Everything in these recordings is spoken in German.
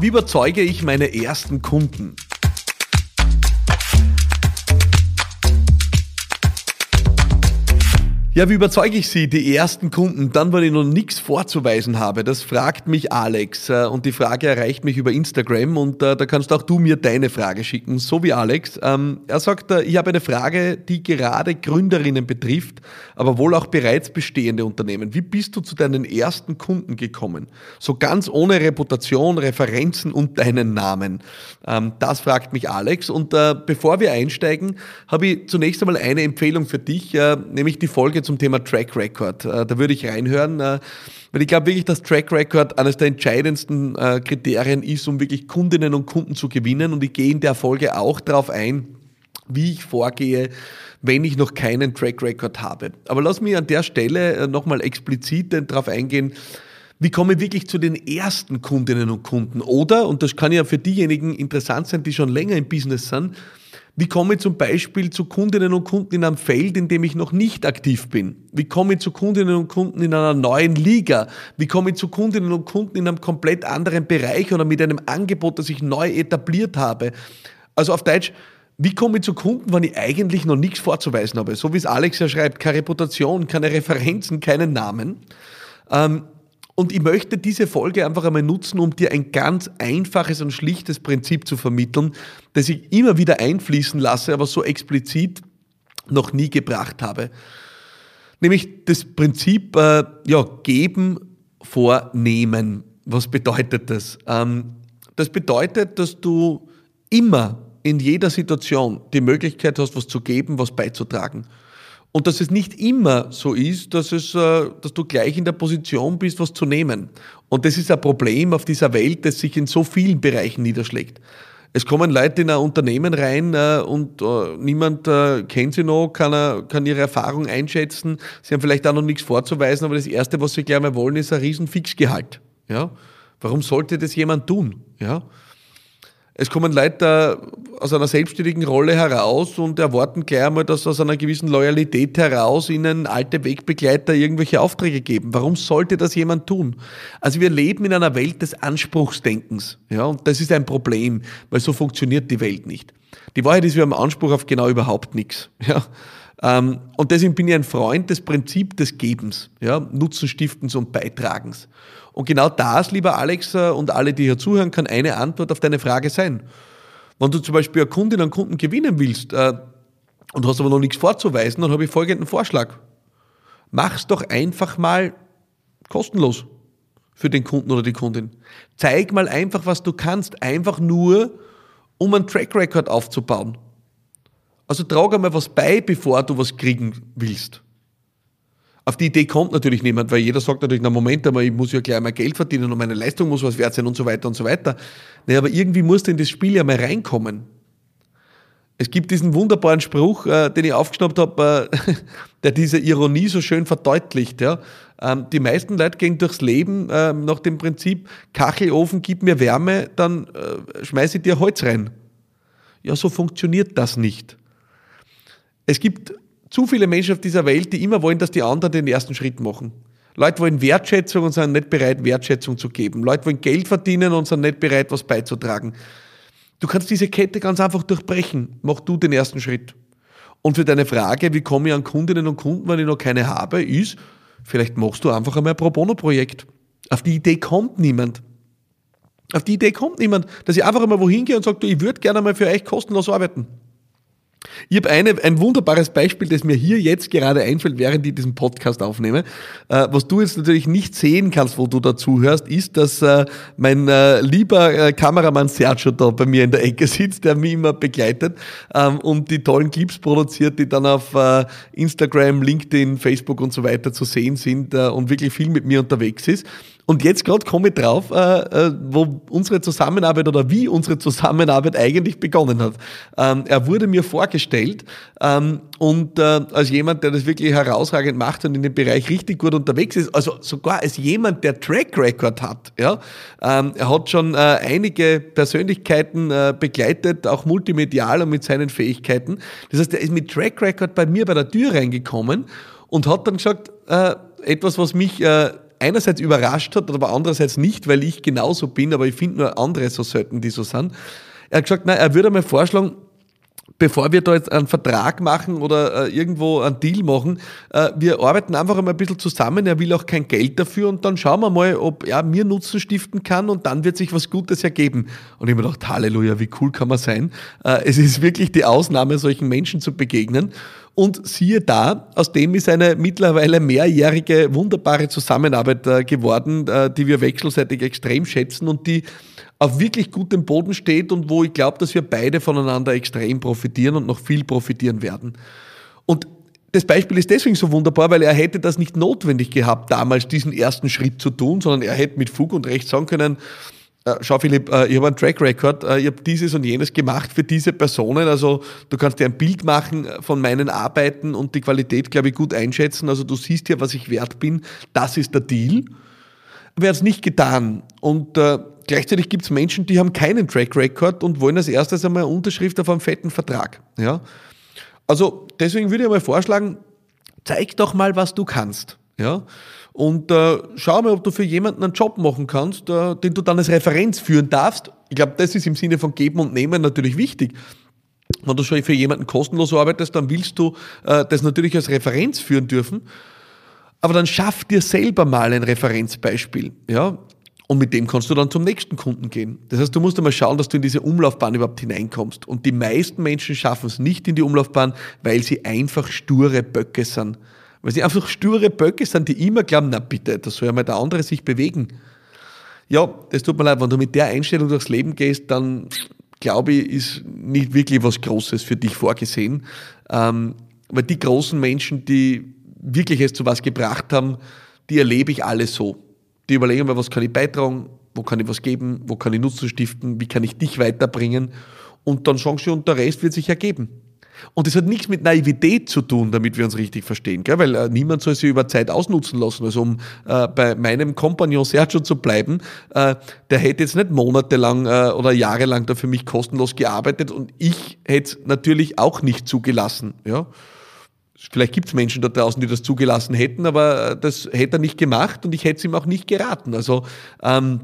Wie überzeuge ich meine ersten Kunden? Ja, wie überzeuge ich Sie, die ersten Kunden, dann, wenn ich noch nichts vorzuweisen habe? Das fragt mich Alex äh, und die Frage erreicht mich über Instagram und äh, da kannst auch du mir deine Frage schicken, so wie Alex. Ähm, er sagt, äh, ich habe eine Frage, die gerade Gründerinnen betrifft, aber wohl auch bereits bestehende Unternehmen. Wie bist du zu deinen ersten Kunden gekommen? So ganz ohne Reputation, Referenzen und deinen Namen. Ähm, das fragt mich Alex und bevor wir einsteigen, habe ich zunächst einmal eine Empfehlung für dich, nämlich die Folge zum Thema Track Record. Äh, da würde ich reinhören, äh, weil ich glaube wirklich, dass Track Record eines der entscheidendsten äh, Kriterien ist, um wirklich Kundinnen und Kunden zu gewinnen. Und ich gehe in der Folge auch darauf ein, wie ich vorgehe, wenn ich noch keinen Track Record habe. Aber lass mich an der Stelle nochmal explizit darauf eingehen, wie komme ich wirklich zu den ersten Kundinnen und Kunden? Oder, und das kann ja für diejenigen interessant sein, die schon länger im Business sind, wie komme ich zum Beispiel zu Kundinnen und Kunden in einem Feld, in dem ich noch nicht aktiv bin? Wie komme ich zu Kundinnen und Kunden in einer neuen Liga? Wie komme ich zu Kundinnen und Kunden in einem komplett anderen Bereich oder mit einem Angebot, das ich neu etabliert habe? Also auf Deutsch, wie komme ich zu Kunden, wenn ich eigentlich noch nichts vorzuweisen habe? So wie es Alex ja schreibt, keine Reputation, keine Referenzen, keinen Namen. Ähm, und ich möchte diese Folge einfach einmal nutzen, um dir ein ganz einfaches und schlichtes Prinzip zu vermitteln, das ich immer wieder einfließen lasse, aber so explizit noch nie gebracht habe. Nämlich das Prinzip, äh, ja, geben vor nehmen. Was bedeutet das? Ähm, das bedeutet, dass du immer in jeder Situation die Möglichkeit hast, was zu geben, was beizutragen. Und dass es nicht immer so ist, dass, es, äh, dass du gleich in der Position bist, was zu nehmen. Und das ist ein Problem auf dieser Welt, das sich in so vielen Bereichen niederschlägt. Es kommen Leute in ein Unternehmen rein äh, und äh, niemand kennt sie noch, kann, kann ihre Erfahrung einschätzen. Sie haben vielleicht auch noch nichts vorzuweisen, aber das Erste, was sie gleich mal wollen, ist ein riesen Fixgehalt. Ja? Warum sollte das jemand tun? Ja? Es kommen Leute aus einer selbstständigen Rolle heraus und erwarten gleich einmal, dass aus einer gewissen Loyalität heraus ihnen alte Wegbegleiter irgendwelche Aufträge geben. Warum sollte das jemand tun? Also wir leben in einer Welt des Anspruchsdenkens. Ja, und das ist ein Problem, weil so funktioniert die Welt nicht. Die Wahrheit ist, wir haben Anspruch auf genau überhaupt nichts. Ja. Ähm, und deswegen bin ich ein Freund des Prinzips des Gebens, ja, Nutzenstiftens und Beitragens. Und genau das, lieber Alex äh, und alle, die hier zuhören, kann eine Antwort auf deine Frage sein. Wenn du zum Beispiel eine Kundin und Kunden gewinnen willst äh, und hast aber noch nichts vorzuweisen, dann habe ich folgenden Vorschlag. Mach's doch einfach mal kostenlos für den Kunden oder die Kundin. Zeig mal einfach, was du kannst, einfach nur, um einen Track Record aufzubauen. Also trag einmal was bei, bevor du was kriegen willst. Auf die Idee kommt natürlich niemand, weil jeder sagt natürlich, na Moment einmal, ich muss ja gleich mal Geld verdienen und meine Leistung muss was wert sein und so weiter und so weiter. Nee, aber irgendwie musst du in das Spiel ja mal reinkommen. Es gibt diesen wunderbaren Spruch, äh, den ich aufgeschnappt habe, äh, der diese Ironie so schön verdeutlicht. Ja? Ähm, die meisten Leute gehen durchs Leben äh, nach dem Prinzip, Kachelofen, gib mir Wärme, dann äh, schmeiße ich dir Holz rein. Ja, so funktioniert das nicht. Es gibt zu viele Menschen auf dieser Welt, die immer wollen, dass die anderen den ersten Schritt machen. Leute wollen Wertschätzung und sind nicht bereit, Wertschätzung zu geben. Leute wollen Geld verdienen und sind nicht bereit, was beizutragen. Du kannst diese Kette ganz einfach durchbrechen. Mach du den ersten Schritt. Und für deine Frage, wie komme ich an Kundinnen und Kunden, wenn ich noch keine habe, ist, vielleicht machst du einfach einmal ein Pro Bono-Projekt. Auf die Idee kommt niemand. Auf die Idee kommt niemand, dass ich einfach einmal wohin gehe und sage, ich würde gerne mal für euch kostenlos arbeiten. Ich habe eine, ein wunderbares Beispiel, das mir hier jetzt gerade einfällt, während ich diesen Podcast aufnehme. Äh, was du jetzt natürlich nicht sehen kannst, wo du dazu hörst, ist, dass äh, mein äh, lieber äh, Kameramann Sergio da bei mir in der Ecke sitzt, der mich immer begleitet ähm, und die tollen Clips produziert, die dann auf äh, Instagram, LinkedIn, Facebook und so weiter zu sehen sind äh, und wirklich viel mit mir unterwegs ist. Und jetzt gerade komme ich drauf, äh, äh, wo unsere Zusammenarbeit oder wie unsere Zusammenarbeit eigentlich begonnen hat. Ähm, er wurde mir vorgestellt ähm, und äh, als jemand, der das wirklich herausragend macht und in dem Bereich richtig gut unterwegs ist, also sogar als jemand, der Track Record hat. Ja? Ähm, er hat schon einige Persönlichkeiten begleitet, auch multimedial und mit seinen Fähigkeiten. Das heißt, er ist mit Track Record bei mir bei der Tür reingekommen und hat dann gesagt, etwas, was mich äh, einerseits überrascht hat, aber andererseits nicht, weil ich genauso bin, aber ich finde nur andere so selten, die so sind. Er hat gesagt, nein, er würde mir vorschlagen, bevor wir da jetzt einen Vertrag machen oder äh, irgendwo einen Deal machen, äh, wir arbeiten einfach einmal ein bisschen zusammen. Er will auch kein Geld dafür und dann schauen wir mal, ob er mir Nutzen stiften kann und dann wird sich was Gutes ergeben. Und ich habe mir gedacht, Halleluja, wie cool kann man sein? Äh, es ist wirklich die Ausnahme, solchen Menschen zu begegnen. Und siehe da, aus dem ist eine mittlerweile mehrjährige, wunderbare Zusammenarbeit äh, geworden, äh, die wir wechselseitig extrem schätzen und die auf wirklich gutem Boden steht und wo ich glaube, dass wir beide voneinander extrem profitieren und noch viel profitieren werden. Und das Beispiel ist deswegen so wunderbar, weil er hätte das nicht notwendig gehabt, damals diesen ersten Schritt zu tun, sondern er hätte mit Fug und Recht sagen können, schau Philipp, äh, ich habe einen Track Record, äh, ich habe dieses und jenes gemacht für diese Personen, also du kannst dir ein Bild machen von meinen Arbeiten und die Qualität, glaube ich, gut einschätzen, also du siehst ja, was ich wert bin, das ist der Deal. Er hat es nicht getan und äh, gleichzeitig gibt es Menschen, die haben keinen Track Record und wollen als erstes einmal Unterschrift auf einen fetten Vertrag. Ja? Also deswegen würde ich mal vorschlagen, zeig doch mal, was du kannst. Ja? Und äh, schau mal, ob du für jemanden einen Job machen kannst, äh, den du dann als Referenz führen darfst. Ich glaube, das ist im Sinne von Geben und Nehmen natürlich wichtig. Wenn du schon für jemanden kostenlos arbeitest, dann willst du äh, das natürlich als Referenz führen dürfen. Aber dann schaff dir selber mal ein Referenzbeispiel. Ja? Und mit dem kannst du dann zum nächsten Kunden gehen. Das heißt, du musst einmal schauen, dass du in diese Umlaufbahn überhaupt hineinkommst. Und die meisten Menschen schaffen es nicht in die Umlaufbahn, weil sie einfach sture Böcke sind. Weil sie einfach sture Böcke sind, die immer glauben, na bitte, da soll ja mal der andere sich bewegen. Ja, das tut mir leid, wenn du mit der Einstellung durchs Leben gehst, dann glaube ich, ist nicht wirklich was Großes für dich vorgesehen. Ähm, weil die großen Menschen, die wirklich es zu was gebracht haben, die erlebe ich alle so die überlegen mir, was kann ich beitragen, wo kann ich was geben, wo kann ich Nutzen stiften, wie kann ich dich weiterbringen und dann sagen sie, und der Rest wird sich ergeben. Und das hat nichts mit Naivität zu tun, damit wir uns richtig verstehen, gell? weil äh, niemand soll sich über Zeit ausnutzen lassen. Also um äh, bei meinem Kompagnon Sergio zu bleiben, äh, der hätte jetzt nicht monatelang äh, oder jahrelang da für mich kostenlos gearbeitet und ich hätte es natürlich auch nicht zugelassen. Ja? Vielleicht gibt es Menschen da draußen, die das zugelassen hätten, aber das hätte er nicht gemacht und ich hätte es ihm auch nicht geraten. Also ähm,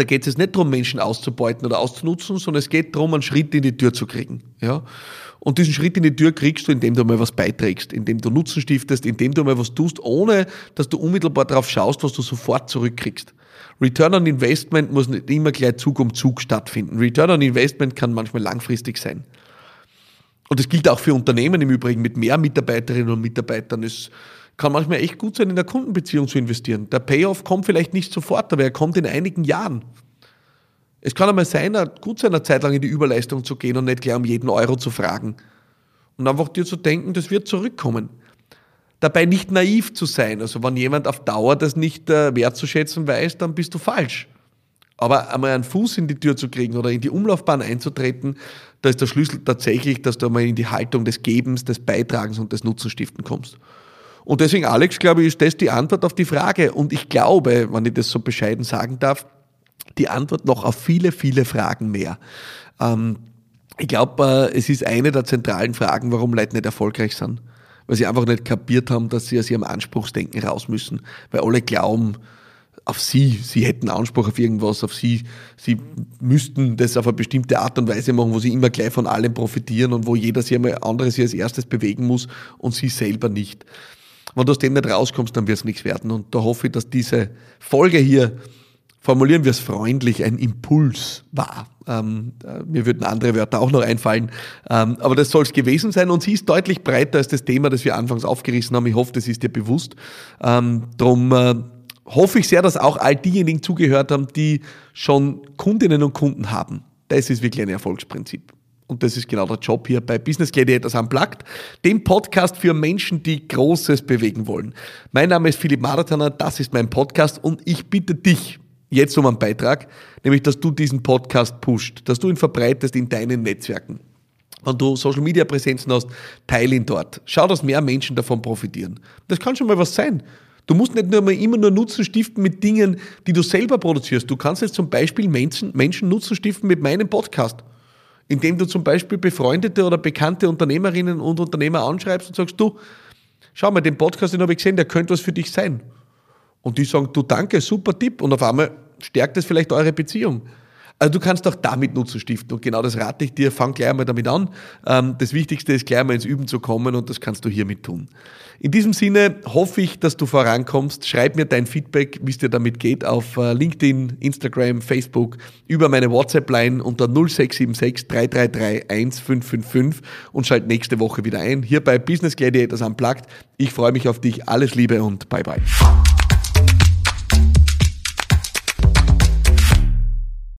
da geht es jetzt nicht darum, Menschen auszubeuten oder auszunutzen, sondern es geht darum, einen Schritt in die Tür zu kriegen. Ja? Und diesen Schritt in die Tür kriegst du, indem du mal was beiträgst, indem du Nutzen stiftest, indem du mal was tust, ohne dass du unmittelbar darauf schaust, was du sofort zurückkriegst. Return on Investment muss nicht immer gleich Zug um Zug stattfinden. Return on Investment kann manchmal langfristig sein. Und das gilt auch für Unternehmen im Übrigen mit mehr Mitarbeiterinnen und Mitarbeitern. Es kann manchmal echt gut sein, in der Kundenbeziehung zu investieren. Der Payoff kommt vielleicht nicht sofort, aber er kommt in einigen Jahren. Es kann einmal sein, gut sein, eine Zeit lang in die Überleistung zu gehen und nicht gleich um jeden Euro zu fragen. Und einfach dir zu denken, das wird zurückkommen. Dabei nicht naiv zu sein. Also wenn jemand auf Dauer das nicht äh, wertzuschätzen weiß, dann bist du falsch. Aber einmal einen Fuß in die Tür zu kriegen oder in die Umlaufbahn einzutreten, da ist der Schlüssel tatsächlich, dass du einmal in die Haltung des Gebens, des Beitragens und des Nutzenstiften kommst. Und deswegen, Alex, glaube ich, ist das die Antwort auf die Frage. Und ich glaube, wenn ich das so bescheiden sagen darf, die Antwort noch auf viele, viele Fragen mehr. Ähm, ich glaube, äh, es ist eine der zentralen Fragen, warum Leute nicht erfolgreich sind. Weil sie einfach nicht kapiert haben, dass sie aus ihrem Anspruchsdenken raus müssen. Weil alle glauben, auf sie, sie hätten Anspruch auf irgendwas, auf sie, sie müssten das auf eine bestimmte Art und Weise machen, wo sie immer gleich von allem profitieren und wo jeder sich einmal anderes hier als erstes bewegen muss und sie selber nicht. Wenn du aus dem nicht rauskommst, dann wird es nichts werden. Und da hoffe ich, dass diese Folge hier, formulieren wir es freundlich, ein Impuls war. Ähm, äh, mir würden andere Wörter auch noch einfallen. Ähm, aber das soll es gewesen sein. Und sie ist deutlich breiter als das Thema, das wir anfangs aufgerissen haben. Ich hoffe, das ist dir bewusst. Ähm, drum äh, hoffe ich sehr, dass auch all diejenigen zugehört haben, die schon Kundinnen und Kunden haben. Das ist wirklich ein Erfolgsprinzip. Und das ist genau der Job hier bei Business Gladiators Unplugged, dem Podcast für Menschen, die Großes bewegen wollen. Mein Name ist Philipp Marathoner, das ist mein Podcast und ich bitte dich jetzt um einen Beitrag, nämlich dass du diesen Podcast pusht, dass du ihn verbreitest in deinen Netzwerken. Wenn du Social Media Präsenzen hast, teile ihn dort. Schau, dass mehr Menschen davon profitieren. Das kann schon mal was sein. Du musst nicht nur immer nur Nutzen stiften mit Dingen, die du selber produzierst. Du kannst jetzt zum Beispiel Menschen, Menschen Nutzen stiften mit meinem Podcast. Indem du zum Beispiel befreundete oder bekannte Unternehmerinnen und Unternehmer anschreibst und sagst, du, schau mal, den Podcast, den habe ich gesehen, der könnte was für dich sein. Und die sagen, du danke, super Tipp. Und auf einmal stärkt es vielleicht eure Beziehung. Also du kannst auch damit Nutzen stiften und genau das rate ich dir, fang gleich mal damit an. Ähm, das Wichtigste ist gleich mal ins Üben zu kommen und das kannst du hiermit tun. In diesem Sinne hoffe ich, dass du vorankommst. Schreib mir dein Feedback, wie es dir damit geht, auf äh, LinkedIn, Instagram, Facebook, über meine WhatsApp-Line unter 0676 333 1555 und schalt nächste Woche wieder ein. Hier bei Business Gladiators Unplugged. Ich freue mich auf dich. Alles Liebe und bye bye.